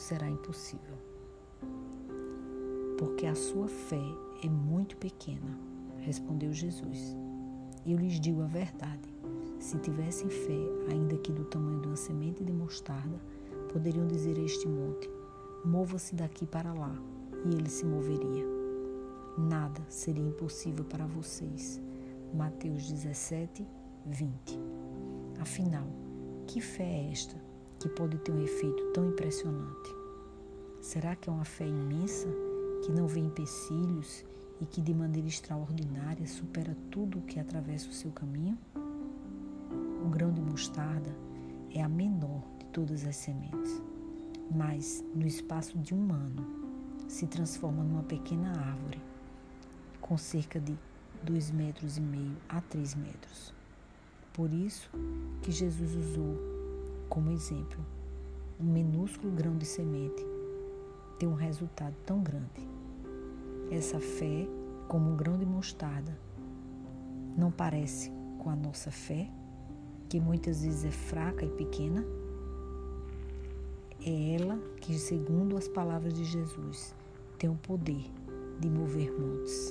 será impossível. Porque a sua fé é muito pequena, respondeu Jesus. Eu lhes digo a verdade. Se tivessem fé, ainda que do tamanho de uma semente de mostarda, poderiam dizer a este monte: Mova-se daqui para lá, e ele se moveria. Nada seria impossível para vocês. Mateus 17, 20. Afinal, que fé é esta que pode ter um efeito tão impressionante? Será que é uma fé imensa que não vê empecilhos e que de maneira extraordinária supera tudo o que atravessa o seu caminho? O grão de mostarda é a menor de todas as sementes, mas no espaço de um ano se transforma numa pequena árvore com cerca de dois metros e meio a três metros. Por isso que Jesus usou como exemplo um minúsculo grão de semente ter um resultado tão grande. Essa fé, como um grão de mostarda, não parece com a nossa fé, que muitas vezes é fraca e pequena? É ela que, segundo as palavras de Jesus, tem o poder de mover montes.